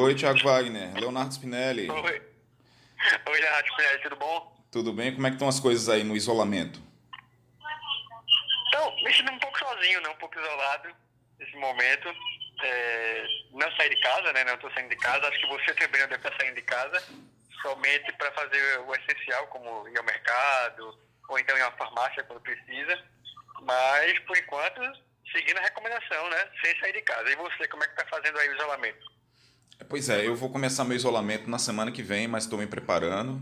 Oi, Thiago Wagner. Leonardo Spinelli. Oi. Oi, Leonardo Spinelli, tudo bom? Tudo bem? Como é que estão as coisas aí no isolamento? Então, me sinto um pouco sozinho, né? Um pouco isolado nesse momento. É, não saí de casa, né? Não estou saindo de casa. Acho que você também não deve estar saindo de casa. Somente para fazer o essencial, como ir ao mercado, ou então ir a uma farmácia quando precisa. Mas, por enquanto, seguindo a recomendação, né? Sem sair de casa. E você, como é que está fazendo aí o isolamento? Pois é, eu vou começar meu isolamento na semana que vem, mas estou me preparando.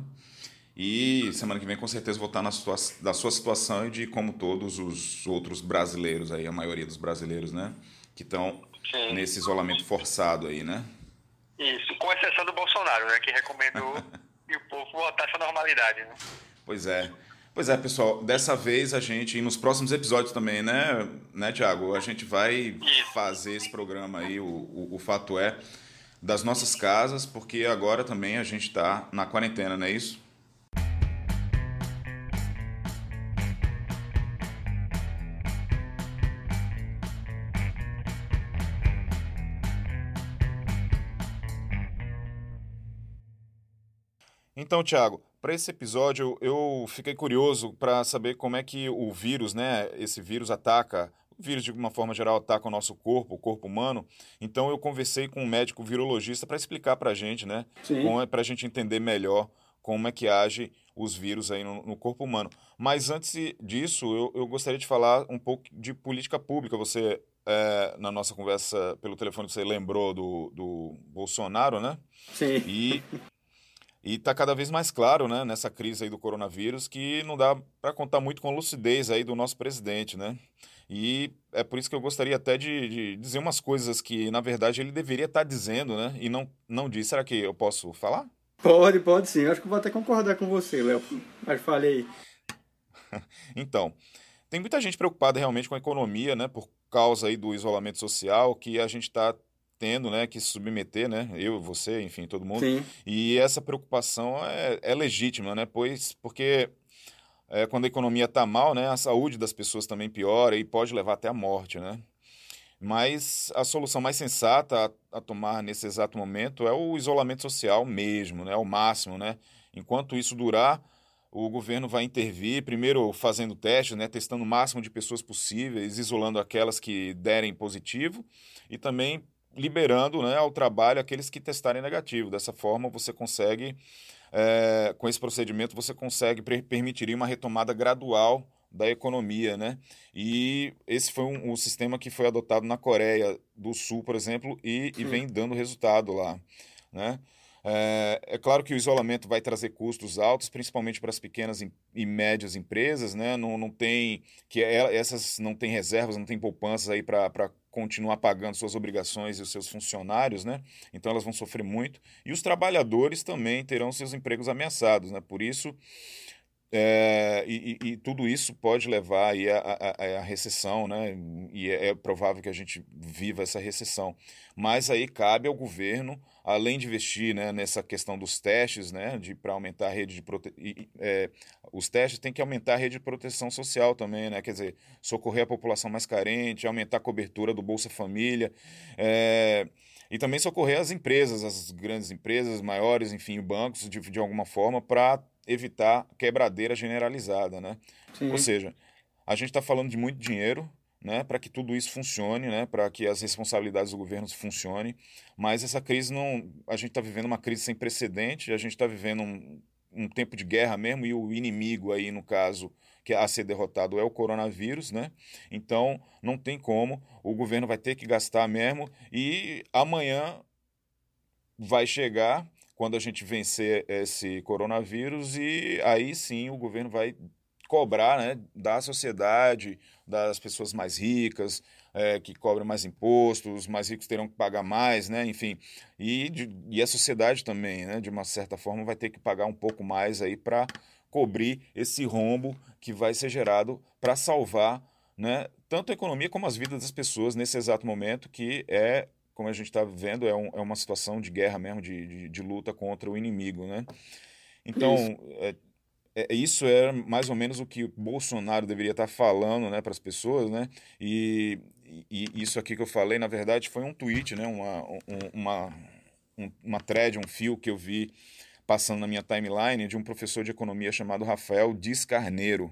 E semana que vem com certeza vou estar na sua, da sua situação e de como todos os outros brasileiros aí, a maioria dos brasileiros, né? Que estão nesse isolamento forçado aí, né? Isso, com exceção do Bolsonaro, né? Que recomendou e o povo voltar essa normalidade, né? Pois é. Pois é, pessoal, dessa vez a gente, e nos próximos episódios também, né, né Tiago? A gente vai Isso. fazer esse programa aí, o, o, o fato é, das nossas casas, porque agora também a gente está na quarentena, não é isso? Então, Thiago, para esse episódio eu fiquei curioso para saber como é que o vírus, né, esse vírus ataca, vírus de uma forma geral ataca o nosso corpo, o corpo humano. Então eu conversei com um médico virologista para explicar para a gente, né, para a gente entender melhor como é que age os vírus aí no, no corpo humano. Mas antes disso, eu, eu, gostaria de falar um pouco de política pública. Você, é, na nossa conversa pelo telefone, você lembrou do, do Bolsonaro, né? Sim. E e está cada vez mais claro, né, nessa crise aí do coronavírus, que não dá para contar muito com a lucidez aí do nosso presidente, né? E é por isso que eu gostaria até de, de dizer umas coisas que, na verdade, ele deveria estar tá dizendo, né? E não, não diz. Será que eu posso falar? Pode, pode sim. Eu acho que vou até concordar com você, Léo. Mas falei. então, tem muita gente preocupada realmente com a economia, né? Por causa aí do isolamento social, que a gente está tendo né, que se submeter, né, eu, você, enfim, todo mundo. Sim. E essa preocupação é, é legítima, né, pois porque é, quando a economia está mal, né, a saúde das pessoas também piora e pode levar até a morte, né. Mas a solução mais sensata a, a tomar nesse exato momento é o isolamento social mesmo, né, o máximo, né. Enquanto isso durar, o governo vai intervir, primeiro fazendo testes, né, testando o máximo de pessoas possíveis, isolando aquelas que derem positivo e também liberando né, ao trabalho aqueles que testarem negativo. Dessa forma, você consegue, é, com esse procedimento, você consegue permitir uma retomada gradual da economia, né? E esse foi um, um, sistema que foi adotado na Coreia do Sul, por exemplo, e, e vem dando resultado lá, né? É, é, claro que o isolamento vai trazer custos altos, principalmente para as pequenas e médias empresas, né? Não, não tem que é, essas não têm reservas, não têm poupanças aí para continuar pagando suas obrigações e os seus funcionários, né? Então elas vão sofrer muito. E os trabalhadores também terão seus empregos ameaçados, né? Por isso, é, e, e, tudo isso pode levar aí a, recessão, né? E é, é, provável que a gente viva essa recessão. Mas aí cabe ao governo, além de investir né, nessa questão dos testes, né? De para aumentar a rede de prote... É, os testes tem que aumentar a rede de proteção social também, né? Quer dizer, socorrer a população mais carente, aumentar a cobertura do Bolsa Família. É, e também socorrer as empresas, as grandes empresas, maiores, enfim, bancos, de, de alguma forma, para evitar quebradeira generalizada, né? Sim. Ou seja, a gente está falando de muito dinheiro, né, para que tudo isso funcione, né, para que as responsabilidades do governo funcionem, mas essa crise não, a gente está vivendo uma crise sem precedente, a gente está vivendo um, um tempo de guerra mesmo e o inimigo aí no caso que a ser derrotado é o coronavírus, né? Então não tem como, o governo vai ter que gastar mesmo e amanhã vai chegar quando a gente vencer esse coronavírus e aí sim o governo vai cobrar né, da sociedade, das pessoas mais ricas, é, que cobram mais impostos, os mais ricos terão que pagar mais, né, enfim. E, de, e a sociedade também, né, de uma certa forma, vai ter que pagar um pouco mais aí para cobrir esse rombo que vai ser gerado para salvar né, tanto a economia como as vidas das pessoas nesse exato momento, que é como a gente está vendo, é, um, é, uma situação de guerra mesmo, de, de, de, luta contra o inimigo, né? Então, é, isso é mais ou menos o que Bolsonaro deveria estar tá falando né, para as pessoas, né? E, e isso aqui que eu falei, na verdade, foi um tweet, né? uma, uma, uma thread, um fio que eu vi passando na minha timeline de um professor de economia chamado Rafael Discarneiro.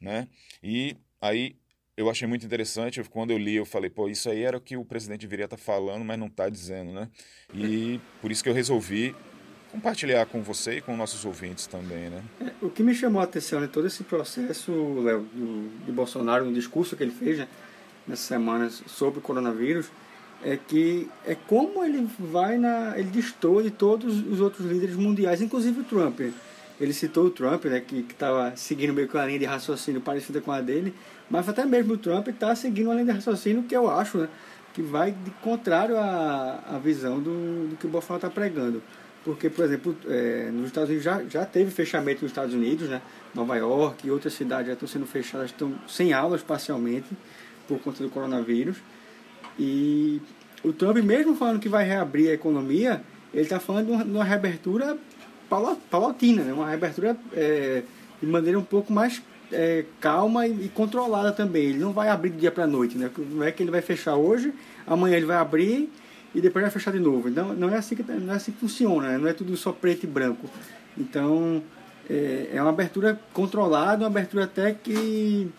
Né? E aí eu achei muito interessante, quando eu li, eu falei, pô, isso aí era o que o presidente deveria estar tá falando, mas não está dizendo, né? E por isso que eu resolvi compartilhar com você e com nossos ouvintes também, né? É, o que me chamou a atenção em todo esse processo, Léo, de Bolsonaro, no discurso que ele fez né, nessas semanas sobre o coronavírus, é que é como ele vai na. ele distou de todos os outros líderes mundiais, inclusive o Trump. Ele citou o Trump, né, que estava seguindo meio que uma linha de raciocínio parecida com a dele, mas até mesmo o Trump está seguindo uma linha de raciocínio que eu acho né, que vai de contrário à, à visão do, do que o Bolsonaro está pregando. Porque, por exemplo, é, nos Estados Unidos já, já teve fechamento nos Estados Unidos, né? Nova York e outras cidades já estão sendo fechadas, estão sem aulas parcialmente por conta do coronavírus. E o Trump, mesmo falando que vai reabrir a economia, ele está falando de uma, reabertura paulatina, né? uma reabertura é, de maneira um pouco mais é, calma e, e, controlada também. Ele não vai abrir do dia para a noite, né? não é que ele vai fechar hoje, amanhã ele vai abrir e depois vai fechar de novo. Então não é assim que, não é assim que funciona, né? não é tudo só preto e branco. Então é, é uma abertura controlada, uma abertura até que,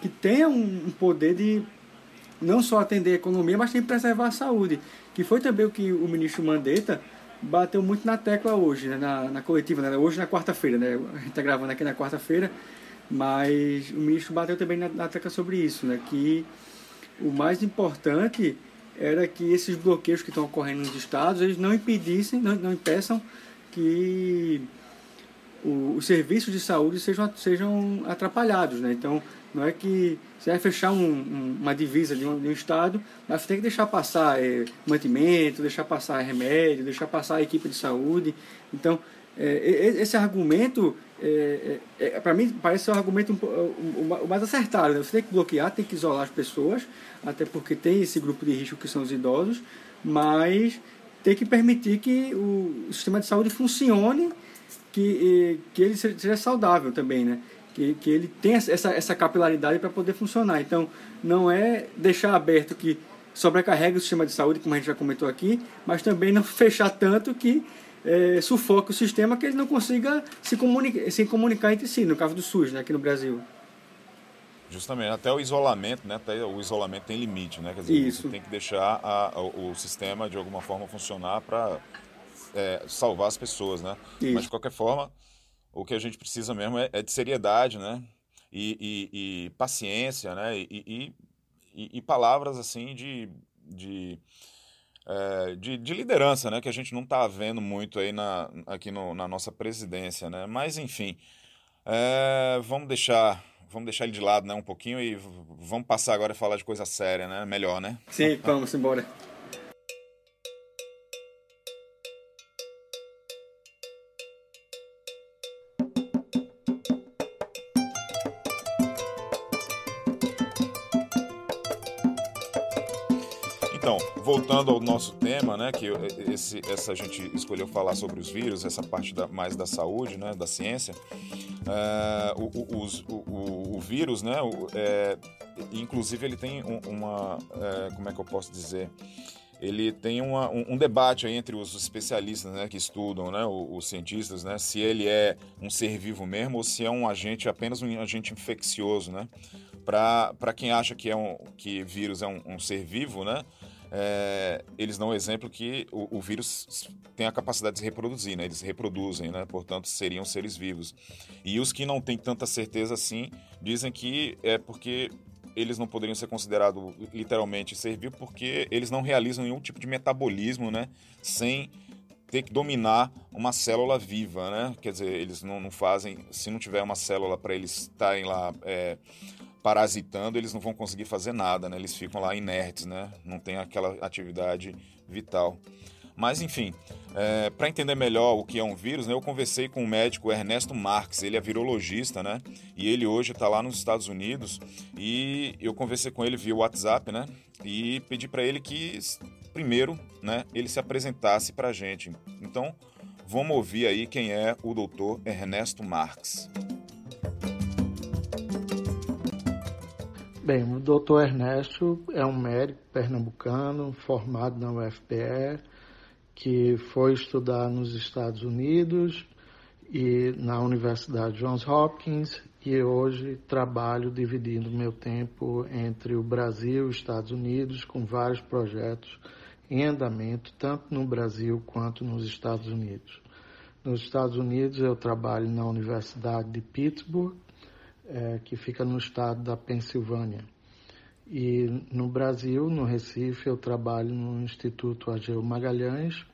que tenha um, um poder de não só atender a economia, mas também preservar a saúde, que foi também o que o ministro Mandetta bateu muito na tecla hoje, né, na, na coletiva, né, hoje na quarta-feira, né, a gente está gravando aqui na quarta-feira, mas o ministro bateu também na, na tecla sobre isso, né, que o mais importante era que esses bloqueios que estão ocorrendo nos estados, eles não impedissem, não, não impeçam que os serviços de saúde sejam, sejam atrapalhados, né, então não é que você vai fechar um, um, uma divisa de um, de um, estado, mas tem que deixar passar é, mantimento, deixar passar remédio, deixar passar a equipe de saúde. Então, é, esse argumento, é, é, é para mim, parece ser um argumento o mais acertado. Né? Você tem que bloquear, tem que isolar as pessoas, até porque tem esse grupo de risco que são os idosos, mas tem que permitir que o sistema de saúde funcione, que, que ele seja saudável também, né? que, que ele tem essa, essa capilaridade para poder funcionar. Então, não é deixar aberto que sobrecarrega o sistema de saúde, como a gente já comentou aqui, mas também não fechar tanto que é, sufoque o sistema que ele não consiga se comunicar, se comunicar entre si, no caso do SUS, né, aqui no Brasil. Justamente, até o isolamento, né? Até o isolamento tem limite, né? Quer dizer, Isso. você tem que deixar a, a, o sistema de alguma forma funcionar para é, salvar as pessoas, né? Isso. Mas de qualquer forma, o que a gente precisa mesmo é, é de seriedade, né? E, e, e paciência, né? E, e, palavras assim de, de, é, de, de, liderança, né? Que a gente não está vendo muito aí na, aqui no, na nossa presidência, né? Mas enfim, é, vamos deixar vamos deixar ele de lado, né? Um pouquinho e vamos passar agora a falar de coisa séria, né? Melhor, né? Sim, vamos embora. Voltando ao nosso tema, né, que esse, essa a gente escolheu falar sobre os vírus, essa parte da, mais da saúde, né, da ciência, é, o, o, o, o, vírus, né, é, inclusive ele tem uma, é, como é que eu posso dizer, ele tem uma, um, um, debate entre os especialistas né, que estudam, né, os, os, cientistas, né, se ele é um ser vivo mesmo ou se é um agente, apenas um agente infeccioso, né? Para quem acha que, é um, que vírus é um, um ser vivo, né? É, eles dão o exemplo que o, o, vírus tem a capacidade de se reproduzir, né? Eles reproduzem, né? Portanto, seriam seres vivos. E os que não têm tanta certeza assim, dizem que é porque eles não poderiam ser considerados literalmente ser vivo porque eles não realizam nenhum tipo de metabolismo, né? Sem ter que dominar uma célula viva, né? Quer dizer, eles não, não fazem... Se não tiver uma célula para eles estarem lá... É, parasitando, eles não vão conseguir fazer nada, né? Eles ficam lá inertes, né? Não tem aquela atividade vital. Mas enfim, é, para entender melhor o que é um vírus, né, eu conversei com o médico Ernesto Marques, ele é virologista, né? E ele hoje está lá nos Estados Unidos e eu conversei com ele via WhatsApp, né? E pedi para ele que primeiro, né, ele se apresentasse para a gente. Então, vamos ouvir aí quem é o doutor Ernesto Marques. Bem, o doutor Ernesto é um médico pernambucano formado na UFPE, que foi estudar nos Estados Unidos e na Universidade Johns Hopkins e hoje trabalho dividindo meu tempo entre o Brasil e os Estados Unidos com vários projetos em andamento, tanto no Brasil quanto nos Estados Unidos. Nos Estados Unidos eu trabalho na Universidade de Pittsburgh, é, que fica no estado da Pensilvânia. E no Brasil, no Recife, eu trabalho no Instituto Ageu Magalhães,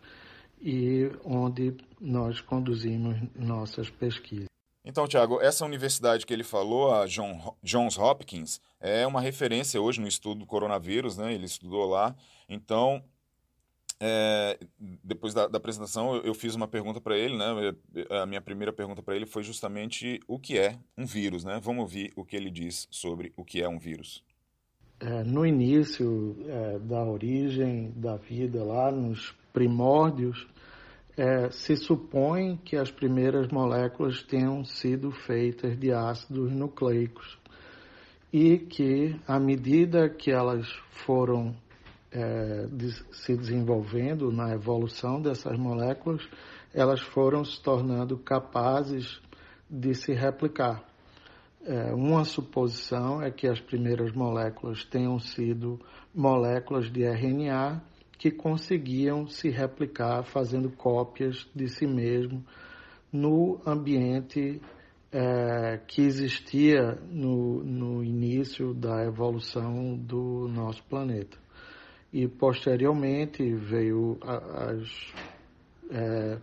e onde nós conduzimos nossas pesquisas. Então, Tiago, essa universidade que ele falou, a John, Johns Hopkins, é uma referência hoje no estudo do coronavírus, né? Ele estudou lá. Então, é, depois da, da, apresentação, eu, eu fiz uma pergunta para ele, né? A minha primeira pergunta para ele foi justamente o que é um vírus, né? Vamos ouvir o que ele diz sobre o que é um vírus. É, no início é, da origem da vida, lá nos primórdios, é, se supõe que as primeiras moléculas tenham sido feitas de ácidos nucleicos e que, à medida que elas foram é, de, se desenvolvendo na evolução dessas moléculas, elas foram se tornando capazes de se replicar. É, uma suposição é que as primeiras moléculas tenham sido moléculas de RNA que conseguiam se replicar fazendo cópias de si mesmo no ambiente é, que existia no, no início da evolução do nosso planeta. E posteriormente veio as, é,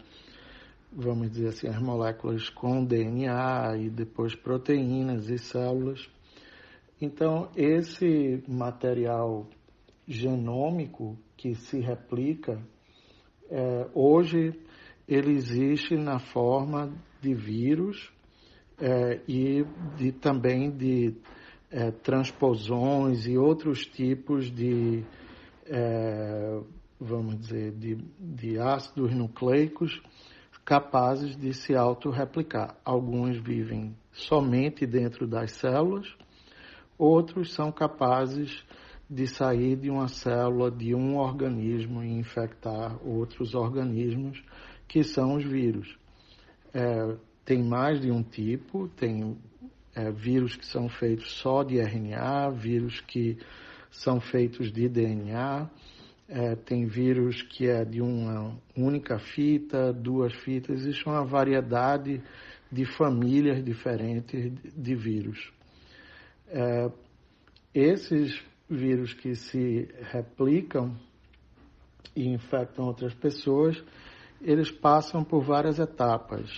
vamos dizer assim, as moléculas com DNA e depois proteínas e células. Então, esse material genômico que se replica, é, hoje ele existe na forma de vírus é, e de, também de é, transposões e outros tipos de, é, vamos dizer, de, de ácidos nucleicos capazes de se autorreplicar. Alguns vivem somente dentro das células, outros são capazes de sair de uma célula de um organismo e infectar outros organismos, que são os vírus. É, tem mais de um tipo, tem é, vírus que são feitos só de RNA, vírus que são feitos de DNA, é, tem vírus que é de uma única fita, duas fitas, existe uma variedade de famílias diferentes de vírus. É, esses vírus que se replicam e infectam outras pessoas, eles passam por várias etapas.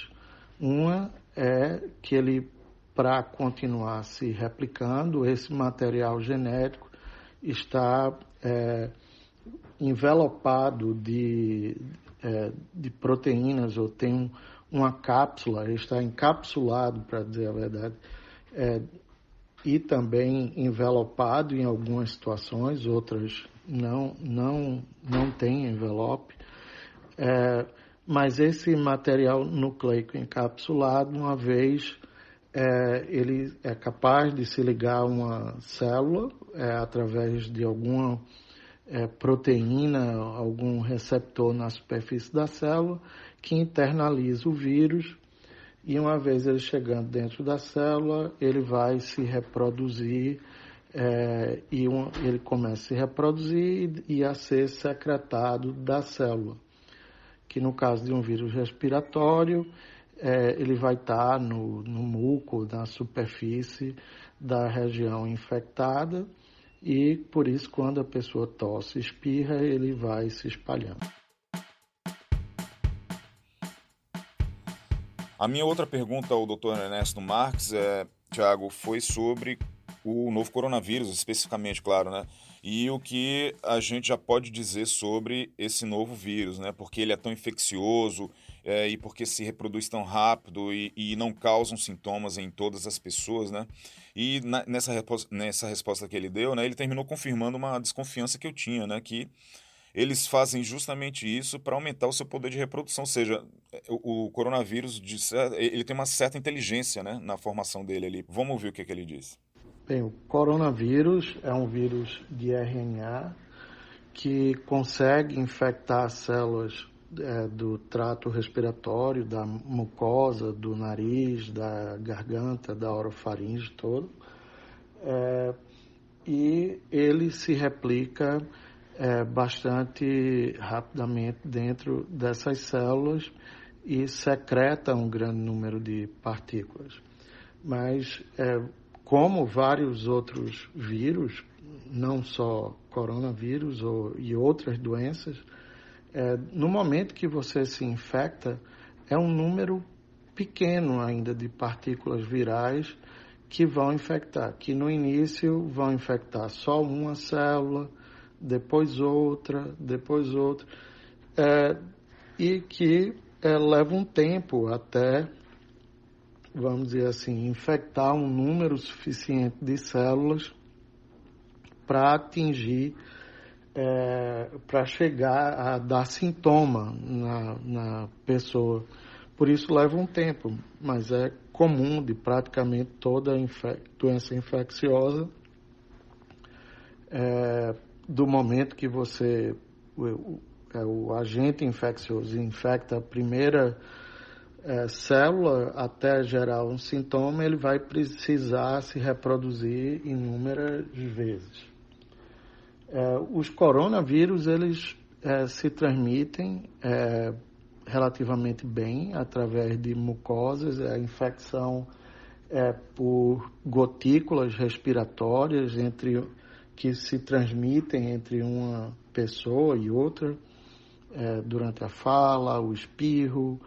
Uma é que ele, para continuar se replicando, esse material genético está é, envelopado de, é, de proteínas ou tem um, uma cápsula, está encapsulado, para dizer a verdade, é, e também envelopado em algumas situações, outras não, não, não tem envelope. É, mas esse material nucleico encapsulado, uma vez é, ele é capaz de se ligar a uma célula é, através de alguma é, proteína, algum receptor na superfície da célula, que internaliza o vírus e uma vez ele chegando dentro da célula, ele vai se reproduzir é, e um, ele começa a se reproduzir e, a ser secretado da célula. Que no caso de um vírus respiratório, é, ele vai estar no, no muco, na superfície da região infectada e por isso quando a pessoa tosse, espirra, ele vai se espalhando. A minha outra pergunta ao Dr. Ernesto Marques, é, Tiago, foi sobre o novo coronavírus, especificamente, claro, né? E o que a gente já pode dizer sobre esse novo vírus, né? Porque ele é tão infeccioso é, e porque se reproduz tão rápido e, e, não causam sintomas em todas as pessoas, né? E na, nessa, nessa resposta que ele deu, né? Ele terminou confirmando uma desconfiança que eu tinha, né? Que eles fazem justamente isso para aumentar o seu poder de reprodução. Ou seja, o, o coronavírus ele tem uma certa inteligência né, na formação dele ali. Vamos ouvir o que, que ele diz. Bem, o coronavírus é um vírus de RNA que consegue infectar células é, do trato respiratório, da mucosa, do nariz, da garganta, da orofaringe todo. É, e ele se replica é, bastante rapidamente dentro dessas células e secreta um grande número de partículas. Mas é, como vários outros vírus, não só coronavírus ou, e outras doenças, é, no momento que você se infecta, é um número pequeno ainda de partículas virais que vão infectar, que no início vão infectar só uma célula, depois outra, depois outra, é, e que é, leva um tempo até vamos dizer assim, infectar um número suficiente de células para atingir, é, para chegar a dar sintoma na, na pessoa. Por isso leva um tempo, mas é comum de praticamente toda infec doença infecciosa, é, do momento que você, o, o, é, o agente infeccioso infecta a primeira é, célula, até gerar um sintoma, ele vai precisar se reproduzir inúmeras vezes. É, os coronavírus, eles é, se transmitem é, relativamente bem através de mucosas, a infecção é por gotículas respiratórias entre que se transmitem entre uma pessoa e outra é, durante a fala, o espirro,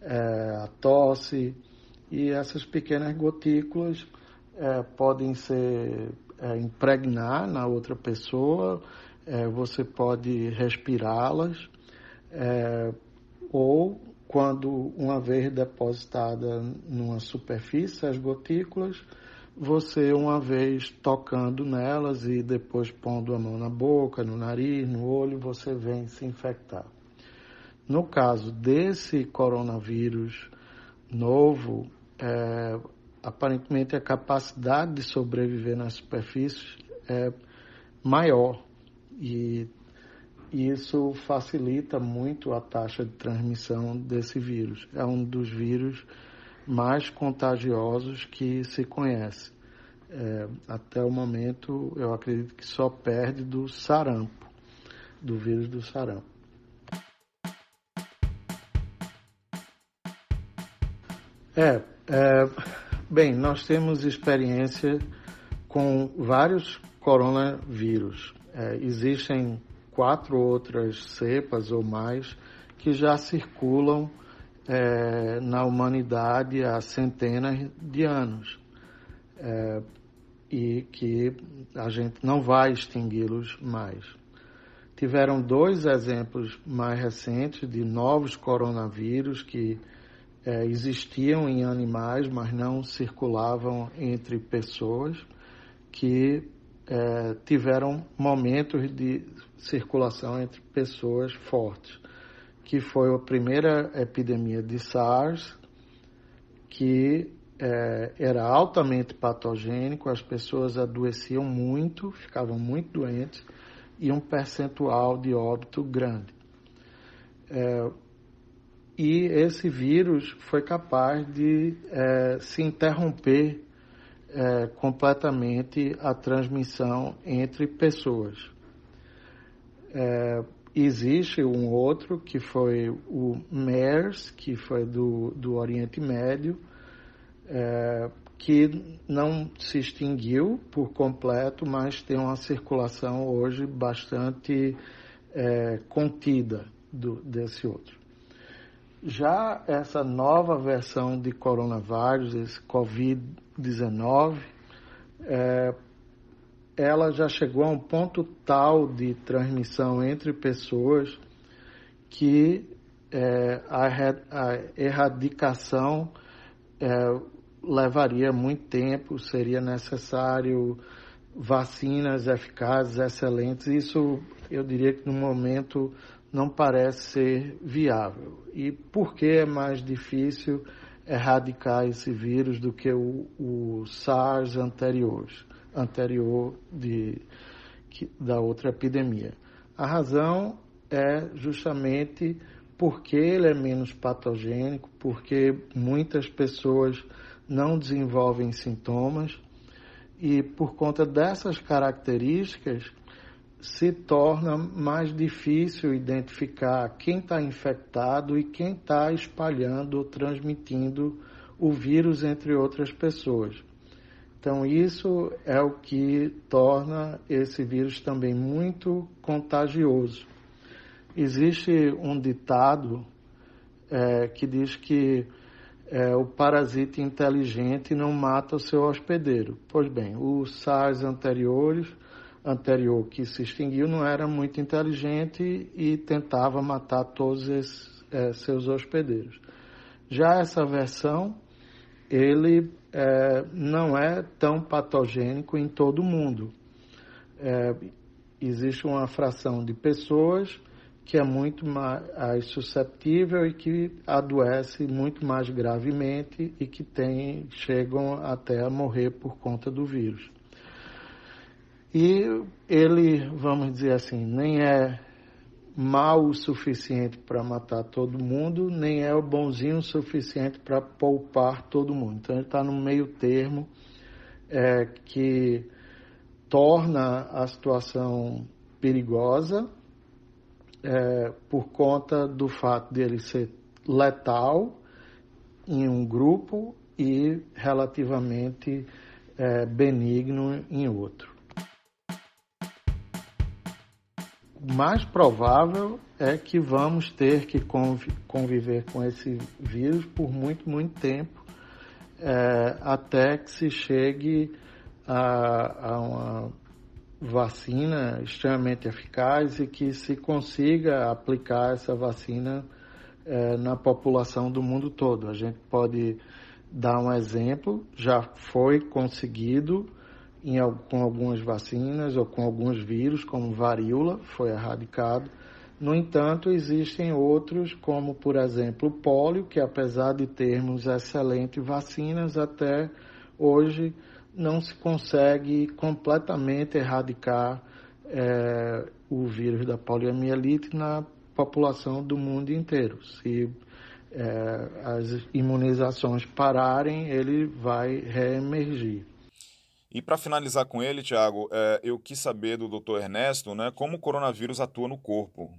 é, a tosse, e essas pequenas gotículas é, podem ser é, impregnar na outra pessoa, é, você pode respirá-las, é, ou quando uma vez depositada numa superfície as gotículas, você uma vez tocando nelas e depois pondo a mão na boca, no nariz, no olho, você vem se infectar. No caso desse coronavírus novo, é, aparentemente a capacidade de sobreviver nas superfícies é maior e isso facilita muito a taxa de transmissão desse vírus. É um dos vírus mais contagiosos que se conhece. É, até o momento, eu acredito que só perde do sarampo, do vírus do sarampo. É, é, bem, nós temos experiência com vários coronavírus. É, existem quatro outras cepas ou mais que já circulam é, na humanidade há centenas de anos é, e que a gente não vai extingui-los mais. Tiveram dois exemplos mais recentes de novos coronavírus que é, existiam em animais, mas não circulavam entre pessoas, que é, tiveram momentos de circulação entre pessoas fortes, que foi a primeira epidemia de SARS, que é, era altamente patogênico, as pessoas adoeciam muito, ficavam muito doentes, e um percentual de óbito grande. É, e esse vírus foi capaz de é, se interromper é, completamente a transmissão entre pessoas. É, existe um outro que foi o MERS, que foi do, do Oriente Médio, é, que não se extinguiu por completo, mas tem uma circulação hoje bastante é, contida do, desse outro. Já essa nova versão de coronavírus, esse Covid-19, é, ela já chegou a um ponto tal de transmissão entre pessoas que é, a, a, erradicação é, levaria muito tempo, seria necessário vacinas eficazes, excelentes. Isso eu diria que no momento não parece ser viável. E por que é mais difícil erradicar esse vírus do que o, o SARS anteriores, anterior de, da outra epidemia. A razão é justamente porque ele é menos patogênico, porque muitas pessoas não desenvolvem sintomas e por conta dessas características se torna mais difícil identificar quem está infectado e quem está espalhando ou transmitindo o vírus entre outras pessoas. Então, isso é o que torna esse vírus também muito contagioso. Existe um ditado é, que diz que é, o parasita inteligente não mata o seu hospedeiro. Pois bem, o SARS anteriores, anterior que se extinguiu não era muito inteligente e tentava matar todos esses é, seus hospedeiros. Já essa versão, ele é, não é tão patogênico em todo o mundo. É, existe uma fração de pessoas que é muito mais susceptível e que adoece muito mais gravemente e que tem, chegam até a morrer por conta do vírus. E ele, vamos dizer assim, nem é mal o suficiente para matar todo mundo, nem é o bonzinho o suficiente para poupar todo mundo. Então ele está no meio termo é, que torna a situação perigosa é, por conta do fato dele ser letal em um grupo e relativamente é, benigno em outro. Mais provável é que vamos ter que conviver com esse vírus por muito, muito tempo, é, até que se chegue a, a, uma vacina extremamente eficaz e que se consiga aplicar essa vacina é, na população do mundo todo. A gente pode dar um exemplo, já foi conseguido em, com algumas vacinas ou com alguns vírus, como varíola, foi erradicado. No entanto, existem outros, como por exemplo o pólio, que apesar de termos excelentes vacinas, até hoje não se consegue completamente erradicar é, o vírus da poliomielite na população do mundo inteiro. Se é, as imunizações pararem, ele vai reemergir. E para finalizar com ele, Tiago, é, eu quis saber do Dr. Ernesto, né, como o coronavírus atua no corpo.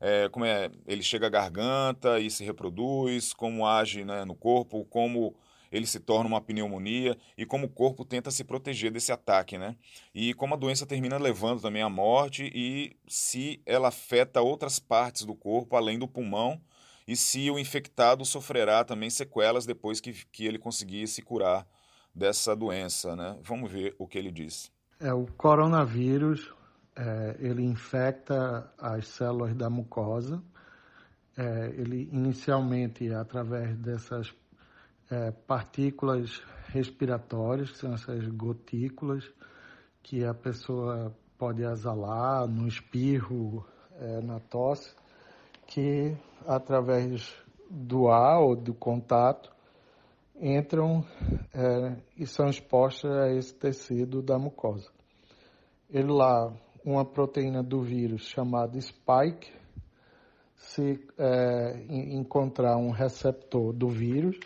É, como é, ele chega à garganta e se reproduz, como age né, no corpo, como ele se torna uma pneumonia e como o corpo tenta se proteger desse ataque, né? E como a doença termina levando também à morte e se ela afeta outras partes do corpo além do pulmão e se o infectado sofrerá também sequelas depois que, que ele conseguir se curar dessa doença, né? Vamos ver o que ele diz. É, o coronavírus, é, ele infecta as células da mucosa. É, ele inicialmente, através dessas é, partículas respiratórias, que são essas gotículas, que a pessoa pode exalar no espirro, é, na tosse, que através do ar ou do contato entram é, e são expostas a esse tecido da mucosa. Ele lá, uma proteína do vírus chamada spike, se é, encontrar um receptor do vírus,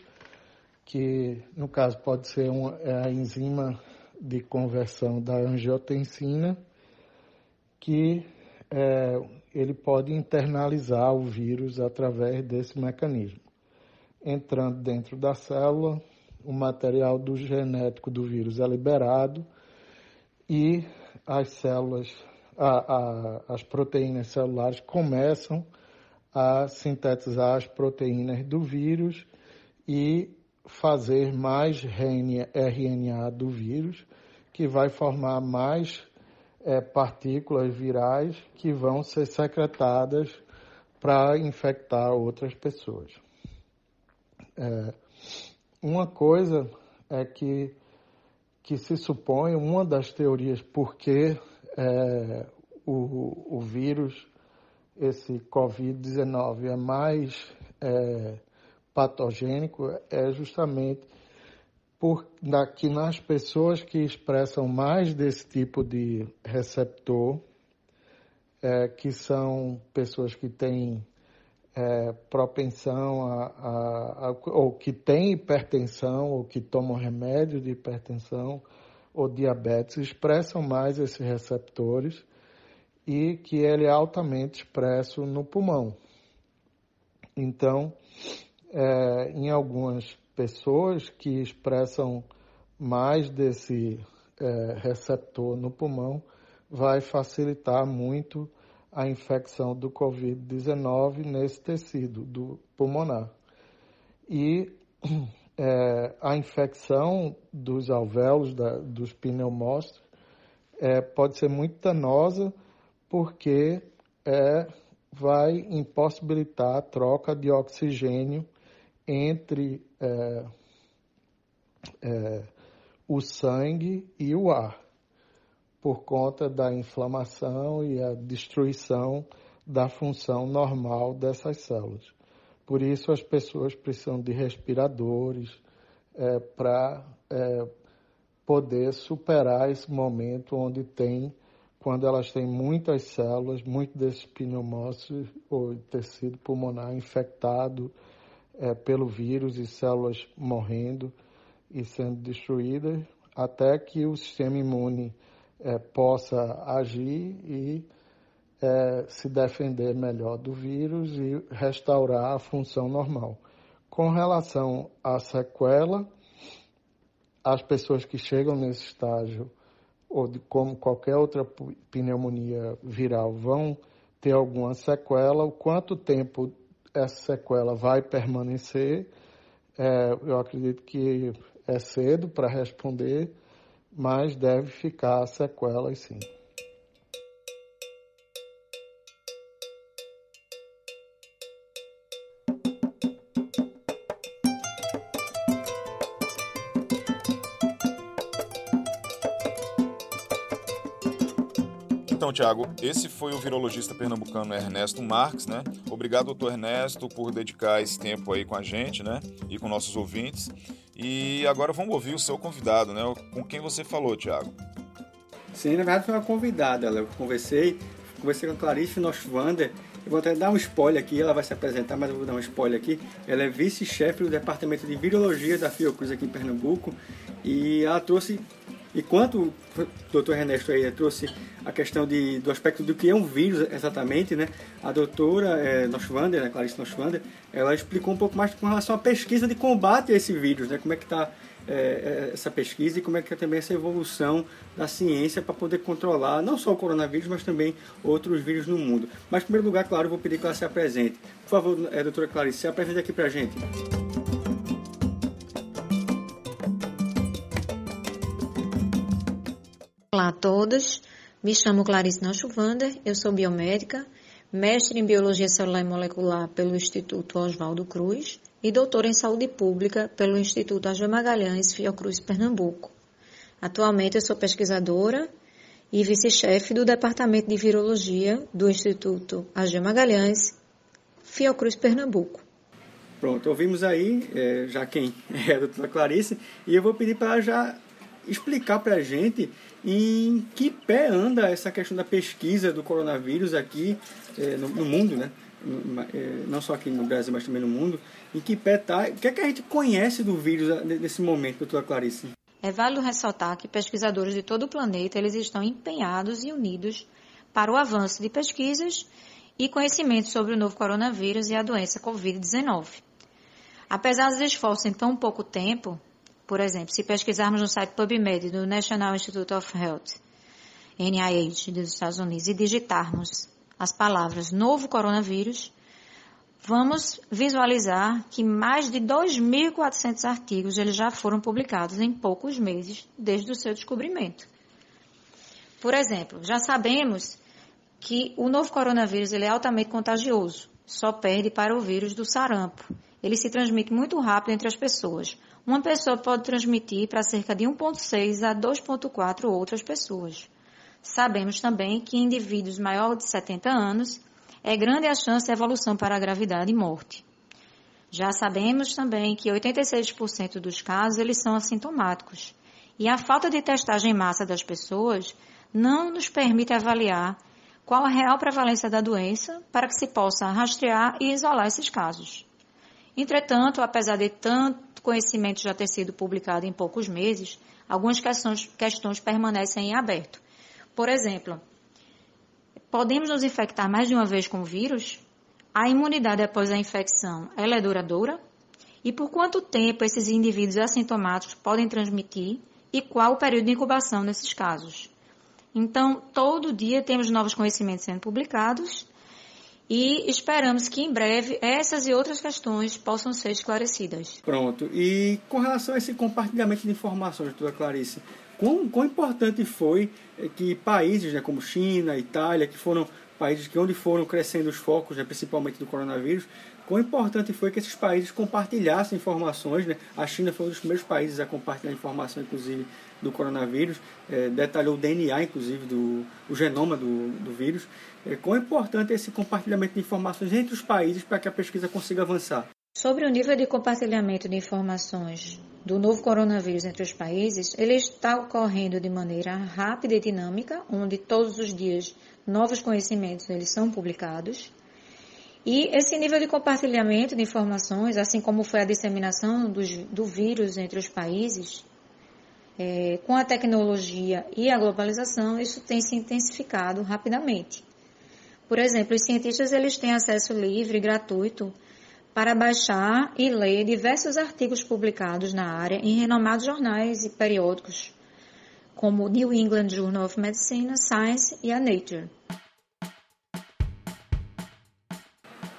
que no caso pode ser uma, é a enzima de conversão da angiotensina, que é, ele pode internalizar o vírus através desse mecanismo entrando dentro da célula, o material do genético do vírus é liberado e as células, a, a, as proteínas celulares começam a sintetizar as proteínas do vírus e fazer mais RNA do vírus, que vai formar mais é, partículas virais que vão ser secretadas para infectar outras pessoas. É, uma coisa é que, que se supõe, uma das teorias por que é, o, o vírus, esse Covid-19, é mais é, patogênico é justamente por, na, que nas pessoas que expressam mais desse tipo de receptor, é, que são pessoas que têm é, propensão a, a, a, ou que têm hipertensão, ou que tomam remédio de hipertensão ou diabetes, expressam mais esses receptores e que ele é altamente expresso no pulmão. Então, é, em algumas pessoas que expressam mais desse é, receptor no pulmão, vai facilitar muito a infecção do Covid-19 nesse tecido do pulmonar. E é, a infecção dos alvéolos, da, dos pneumócitos, é, pode ser muito danosa porque é, vai impossibilitar a troca de oxigênio entre é, é, o sangue e o ar, por conta da inflamação e a destruição da função normal dessas células. Por isso, as pessoas precisam de respiradores é, para é, poder superar esse momento onde tem quando elas têm muitas células, muito desses pneumócitos ou tecido pulmonar infectado é, pelo vírus e células morrendo e sendo destruídas, até que o sistema imune é, possa agir e é, se defender melhor do vírus e restaurar a função normal. Com relação à sequela, as pessoas que chegam nesse estágio ou de como qualquer outra pneumonia viral vão ter alguma sequela, o quanto tempo essa sequela vai permanecer, é, eu acredito que é cedo para responder, mas deve ficar sequelas sim. Então, Tiago, esse foi o virologista pernambucano Ernesto Marques, né? Obrigado, doutor Ernesto, por dedicar esse tempo aí com a gente, né? E com nossos ouvintes. E agora vamos ouvir o seu convidado, né? Com quem você falou, Tiago? Sim, na verdade foi uma convidada, eu conversei, conversei com a Clarice Noschwander, eu vou até dar um spoiler aqui, ela vai se apresentar, mas eu vou dar um spoiler aqui. Ela é vice-chefe do Departamento de Virologia da Fiocruz aqui em Pernambuco e ela trouxe Enquanto o doutor Ernesto aí trouxe a questão de, do aspecto do que é um vírus exatamente, né? A doutora é, Noschwander, né, Clarice Noschwander, ela explicou um pouco mais com relação à pesquisa de combate a esse vírus, né? Como é que está é, é, essa pesquisa e como é que é também essa evolução da ciência para poder controlar não só o coronavírus, mas também outros vírus no mundo. Mas, em primeiro lugar, claro, vou pedir que ela se apresente. Por favor, é, doutora Clarice, se apresente aqui para a gente. Olá a todos, me chamo Clarice Nochuvander, eu sou biomédica, mestre em Biologia Celular e Molecular pelo Instituto Oswaldo Cruz e doutora em Saúde Pública pelo Instituto Agio Magalhães Fiocruz Pernambuco. Atualmente eu sou pesquisadora e vice-chefe do Departamento de Virologia do Instituto Agio Magalhães Fiocruz Pernambuco. Pronto, ouvimos aí é, já quem é a doutora Clarice e eu vou pedir para já explicar para a gente em que pé anda essa questão da pesquisa do coronavírus aqui é, no, no, mundo, né? É, não só aqui no Brasil, mas também no mundo. Em que pé está? O que é que a gente conhece do vírus nesse momento, doutora Clarice? É válido ressaltar que pesquisadores de todo o planeta eles estão empenhados e unidos para o avanço de pesquisas e conhecimentos sobre o novo coronavírus e a doença Covid-19. Apesar dos esforços em tão pouco tempo, por exemplo, se pesquisarmos no site PubMed do National Institute of Health, NIH dos Estados Unidos, e digitarmos as palavras novo coronavírus, vamos visualizar que mais de 2.400 artigos eles já foram publicados em poucos meses desde o seu descobrimento. Por exemplo, já sabemos que o novo coronavírus ele é altamente contagioso, só perde para o vírus do sarampo. Ele se transmite muito rápido entre as pessoas. Uma pessoa pode transmitir para cerca de 1,6 a 2,4 outras pessoas. Sabemos também que em indivíduos maiores de 70 anos é grande a chance de evolução para a gravidade e morte. Já sabemos também que 86% dos casos eles são assintomáticos. E a falta de testagem em massa das pessoas não nos permite avaliar qual a real prevalência da doença para que se possa rastrear e isolar esses casos. Entretanto, apesar de tanto conhecimento já ter sido publicado em poucos meses, algumas questões, questões permanecem em aberto. Por exemplo, podemos nos infectar mais de uma vez com o vírus? A imunidade após a infecção, ela é duradoura? E por quanto tempo esses indivíduos assintomáticos podem transmitir? E qual o período de incubação nesses casos? Então, todo dia temos novos conhecimentos sendo publicados e esperamos que em breve essas e outras questões possam ser esclarecidas. Pronto. E com relação a esse compartilhamento de informações, doutora Clarice, quão, quão importante foi que países né, como China, Itália, que foram países que onde foram crescendo os focos, né, principalmente do coronavírus, quão importante foi que esses países compartilhassem informações. Né? A China foi um dos primeiros países a compartilhar informação, inclusive, do coronavírus, é, detalhou o DNA, inclusive, do o genoma do, do vírus. É, quão importante é esse compartilhamento de informações entre os países para que a pesquisa consiga avançar? Sobre o nível de compartilhamento de informações do novo coronavírus entre os países, ele está ocorrendo de maneira rápida e dinâmica, onde todos os dias novos conhecimentos eles são publicados. E esse nível de compartilhamento de informações, assim como foi a disseminação do, do vírus entre os países, é, com a tecnologia e a globalização, isso tem se intensificado rapidamente. Por exemplo, os cientistas eles têm acesso livre e gratuito para baixar e ler diversos artigos publicados na área em renomados jornais e periódicos, como New England Journal of Medicine, Science e a Nature.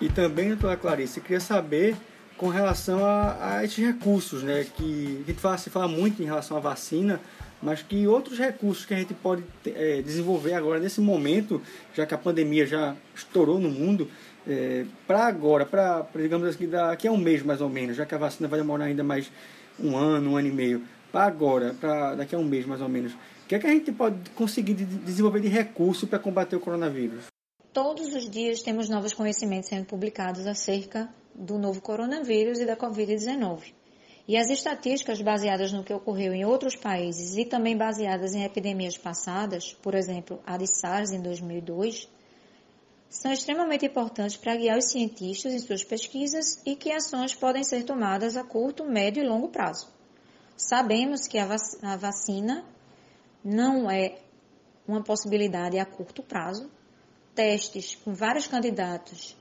E também, doutora Clarice, queria saber com relação a, a esses recursos, né? Que fala, se fala muito em relação à vacina, mas que outros recursos que a gente pode é, desenvolver agora nesse momento, já que a pandemia já estourou no mundo, é, para agora, para digamos assim, daqui a um mês mais ou menos, já que a vacina vai demorar ainda mais um ano, um ano e meio, para agora, para daqui a um mês mais ou menos, o que é que a gente pode conseguir de desenvolver de recurso para combater o coronavírus? Todos os dias temos novos conhecimentos sendo publicados acerca do novo coronavírus e da Covid-19. E as estatísticas baseadas no que ocorreu em outros países e também baseadas em epidemias passadas, por exemplo, a de SARS em 2002, são extremamente importantes para guiar os cientistas em suas pesquisas e que ações podem ser tomadas a curto, médio e longo prazo. Sabemos que a, vac a vacina não é uma possibilidade a curto prazo. Testes com vários candidatos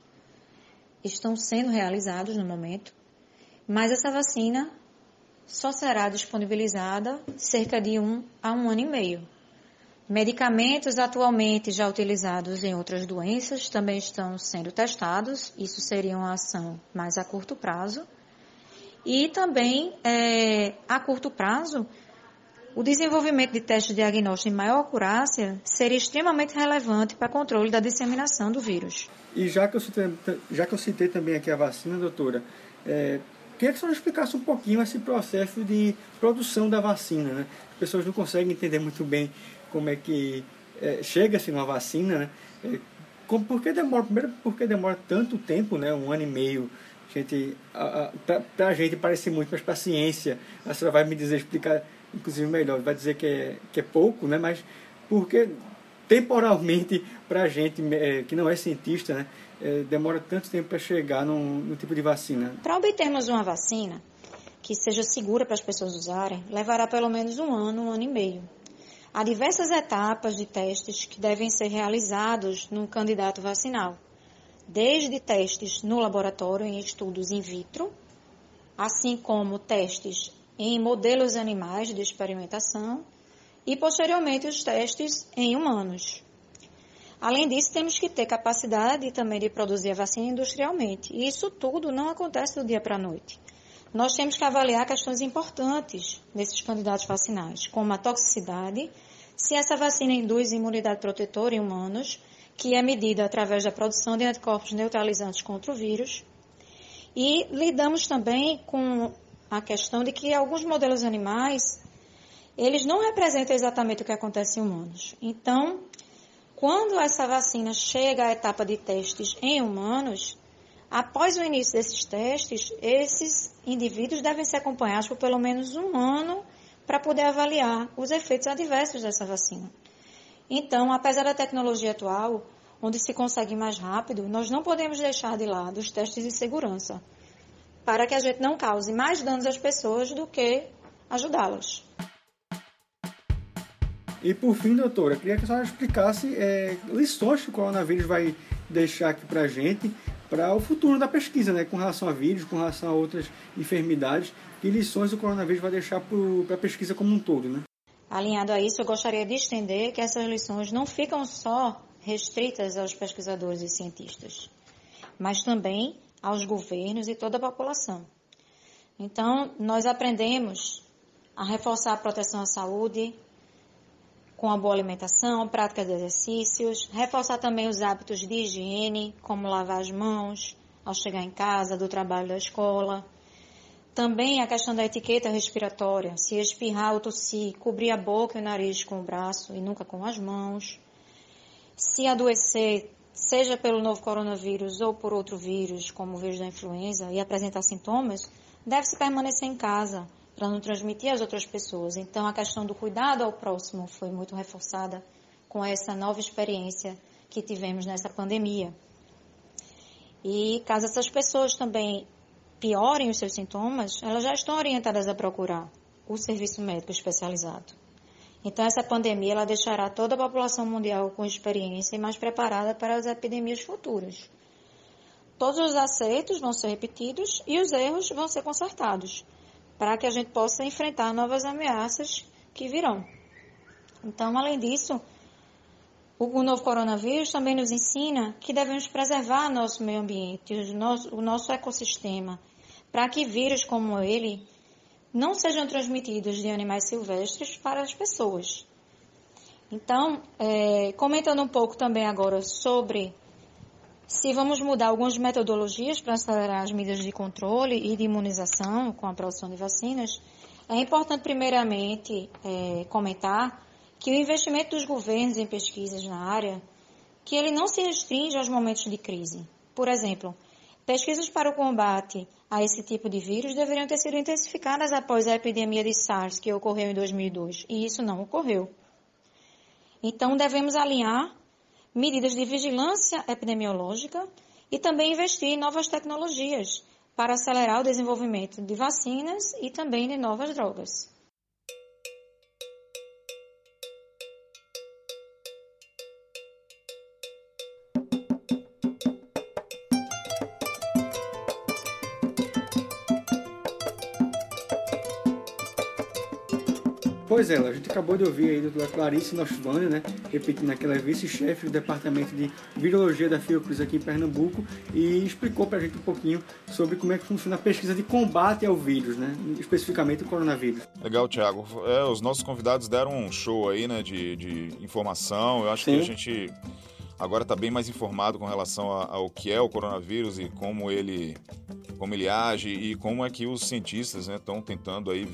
estão sendo realizados no momento, mas essa vacina só será disponibilizada cerca de um a um ano e meio. Medicamentos atualmente já utilizados em outras doenças também estão sendo testados, isso seria uma ação mais a curto prazo. E também, é, a curto prazo, o desenvolvimento de testes de diagnóstico de maior acurácia seria extremamente relevante para o controle da disseminação do vírus. E já que eu citei, já que eu citei também aqui a vacina, doutora, é, queria que você explicasse um pouquinho esse processo de produção da vacina. Né? As pessoas não conseguem entender muito bem como é que é, chega-se uma vacina. Né? É, como, por que demora, primeiro, porque demora tanto tempo, né? um ano e meio, gente, para a gente parece muito, mas para a ciência, a senhora vai me dizer, explicar inclusive melhor, vai dizer que é, que é pouco, né? mas porque temporalmente, para a gente é, que não é cientista, né, é, demora tanto tempo para chegar num, num, tipo de vacina? Para obtermos uma vacina que seja segura para as pessoas usarem, levará pelo menos um ano, um ano e meio. Há diversas etapas de testes que devem ser realizados no candidato vacinal, desde testes no laboratório em estudos in vitro, assim como testes em modelos animais de experimentação e posteriormente os testes em humanos. Além disso, temos que ter capacidade também de produzir a vacina industrialmente. E isso tudo não acontece do dia para a noite. Nós temos que avaliar questões importantes nesses candidatos vacinais, como a toxicidade, se essa vacina induz imunidade protetora em humanos, que é medida através da produção de anticorpos neutralizantes contra o vírus. E lidamos também com a questão de que alguns modelos animais eles não representam exatamente o que acontece em humanos. Então, quando essa vacina chega à etapa de testes em humanos, Após o início desses testes, esses indivíduos devem ser acompanhados por pelo menos um ano para poder avaliar os efeitos adversos dessa vacina. Então, apesar da tecnologia atual, onde se consegue mais rápido, nós não podemos deixar de lado os testes de segurança, para que a gente não cause mais danos às pessoas do que ajudá-las. E por fim, doutora, queria que a senhora explicasse é, lições que o coronavírus vai deixar aqui para a gente para o futuro da pesquisa, né, com relação a vírus, com relação a outras enfermidades, que lições o coronavírus vai deixar para a pesquisa como um todo, né? Alinhado a isso, eu gostaria de estender que essas lições não ficam só restritas aos pesquisadores e cientistas, mas também aos governos e toda a população. Então, nós aprendemos a reforçar a proteção à saúde com a boa alimentação, prática de exercícios, reforçar também os hábitos de higiene, como lavar as mãos ao chegar em casa, do trabalho, da escola, também a questão da etiqueta respiratória, se espirrar ou tossir, cobrir a boca e o nariz com o braço e nunca com as mãos. Se adoecer, seja pelo novo coronavírus ou por outro vírus, como o vírus da influenza, e apresentar sintomas, deve-se permanecer em casa para não transmitir às outras pessoas. Então, a questão do cuidado ao próximo foi muito reforçada com essa nova experiência que tivemos nessa pandemia. E caso essas pessoas também piorem os seus sintomas, elas já estão orientadas a procurar o serviço médico especializado. Então, essa pandemia ela deixará toda a população mundial com experiência e mais preparada para as epidemias futuras. Todos os acertos vão ser repetidos e os erros vão ser consertados, para que a gente possa enfrentar novas ameaças que virão. Então, além disso, o novo coronavírus também nos ensina que devemos preservar nosso meio ambiente, o nosso, o nosso ecossistema para que vírus como ele não sejam transmitidos de animais silvestres para as pessoas. Então, é, comentando um pouco também agora sobre se vamos mudar algumas metodologias para acelerar as medidas de controle e de imunização com a produção de vacinas, é importante primeiramente é, comentar que o investimento dos governos em pesquisas na área, que ele não se restringe aos momentos de crise. Por exemplo, Pesquisas para o combate a esse tipo de vírus deveriam ter sido intensificadas após a epidemia de SARS que ocorreu em 2002, e isso não ocorreu. Então, devemos alinhar medidas de vigilância epidemiológica e também investir em novas tecnologias para acelerar o desenvolvimento de vacinas e também de novas drogas. Pois é, a gente acabou de ouvir aí a doutora Clarice Noshvani, né, repetindo aquela vice-chefe do Departamento de Virologia da Fiocruz aqui em Pernambuco e explicou para a gente um pouquinho sobre como é que funciona a pesquisa de combate ao vírus, né, especificamente o coronavírus. Legal, Thiago. É, os nossos convidados deram um show aí, né, de, de informação. Eu acho Sim. que a gente agora está bem mais informado com relação ao que é o coronavírus e como ele como ele age e como é que os cientistas estão né, tentando aí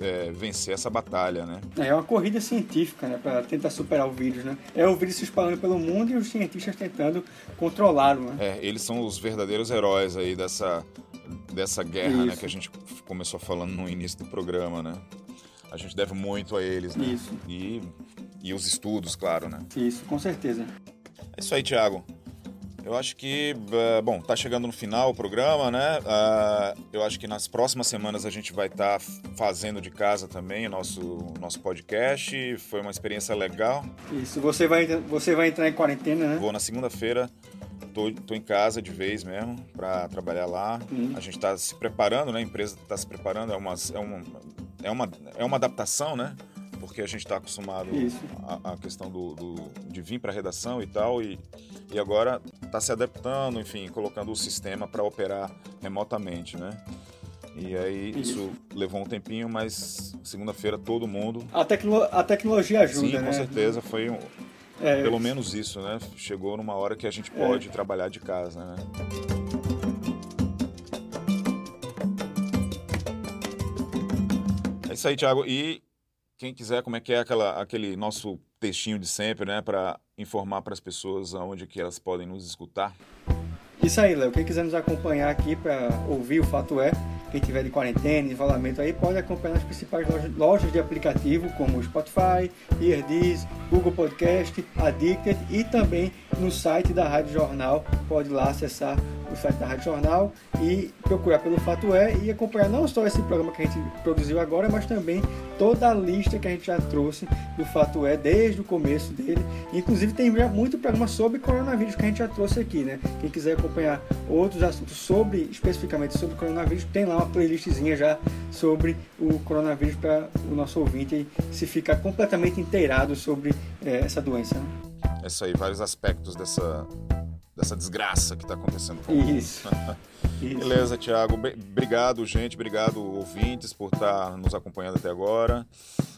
é, vencer essa batalha, né? É uma corrida científica, né, para tentar superar o vírus, né? É o vírus se espalhando pelo mundo e os cientistas tentando controlá-lo, né? É, eles são os verdadeiros heróis aí dessa dessa guerra, né, que a gente começou falando no início do programa, né? A gente deve muito a eles, né? Isso. E, e os estudos, claro, né? Isso, com certeza. É isso aí, Thiago. Eu acho que, uh, bom, tá chegando no final o programa, né? Uh, eu acho que nas próximas semanas a gente vai estar tá fazendo de casa também o nosso, nosso podcast. Foi uma experiência legal. Isso, você vai, você vai entrar em quarentena, né? Vou na segunda-feira. Tô, tô em casa de vez mesmo para trabalhar lá. Uhum. A gente está se preparando, né? A empresa está se preparando. É uma, é, uma, é, uma, é uma adaptação, né? Porque a gente está acostumado à, questão do, do, de vir para a redação e tal, e, e agora está se adaptando, enfim, colocando o sistema para operar remotamente, né? E aí isso, isso levou um tempinho, mas segunda-feira todo mundo. A, tecno a tecnologia ajuda, Sim, né? com certeza. Foi um, é, pelo menos isso, né? Chegou numa hora que a gente pode é. trabalhar de casa, né? É isso aí, Thiago. E quem quiser, como é que é aquela, aquele nosso textinho de sempre, né, para informar para as pessoas aonde que elas podem nos escutar? Isso aí, Léo. Quem quiser nos acompanhar aqui para ouvir o Fato É, quem tiver de quarentena, isolamento aí, pode acompanhar nas principais lojas de aplicativo, como Spotify, Eardiz, Google Podcast, Addicted e também no site da Rádio Jornal. Pode lá acessar site da Rádio Jornal e procurar pelo Fato É e acompanhar não só esse programa que a gente produziu agora, mas também toda a lista que a gente já trouxe do Fato É desde o começo dele. Inclusive tem muito programa sobre coronavírus que a gente já trouxe aqui, né? Quem quiser acompanhar outros assuntos sobre, especificamente sobre coronavírus, tem lá uma playlistzinha já sobre o coronavírus para o nosso ouvinte se ficar completamente inteirado sobre é, essa doença. Né? É isso aí, vários aspectos dessa, dessa desgraça que está acontecendo com Isso. Isso. Beleza, Thiago. Obrigado, gente. Obrigado, ouvintes, por estar tá nos acompanhando até agora.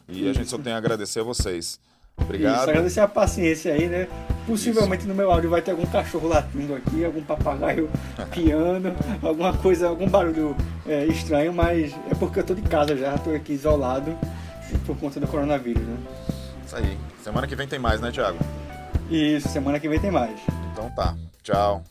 E Isso. a gente só tem a agradecer a vocês. Obrigado. Isso, agradecer a paciência aí, né? Possivelmente Isso. no meu áudio vai ter algum cachorro latindo aqui, algum papagaio piando, alguma coisa, algum barulho é, estranho, mas é porque eu tô de casa já, tô aqui isolado por conta do coronavírus, né? Isso aí. Semana que vem tem mais, né, Thiago? Isso, semana que vem tem mais. Então tá. Ciao.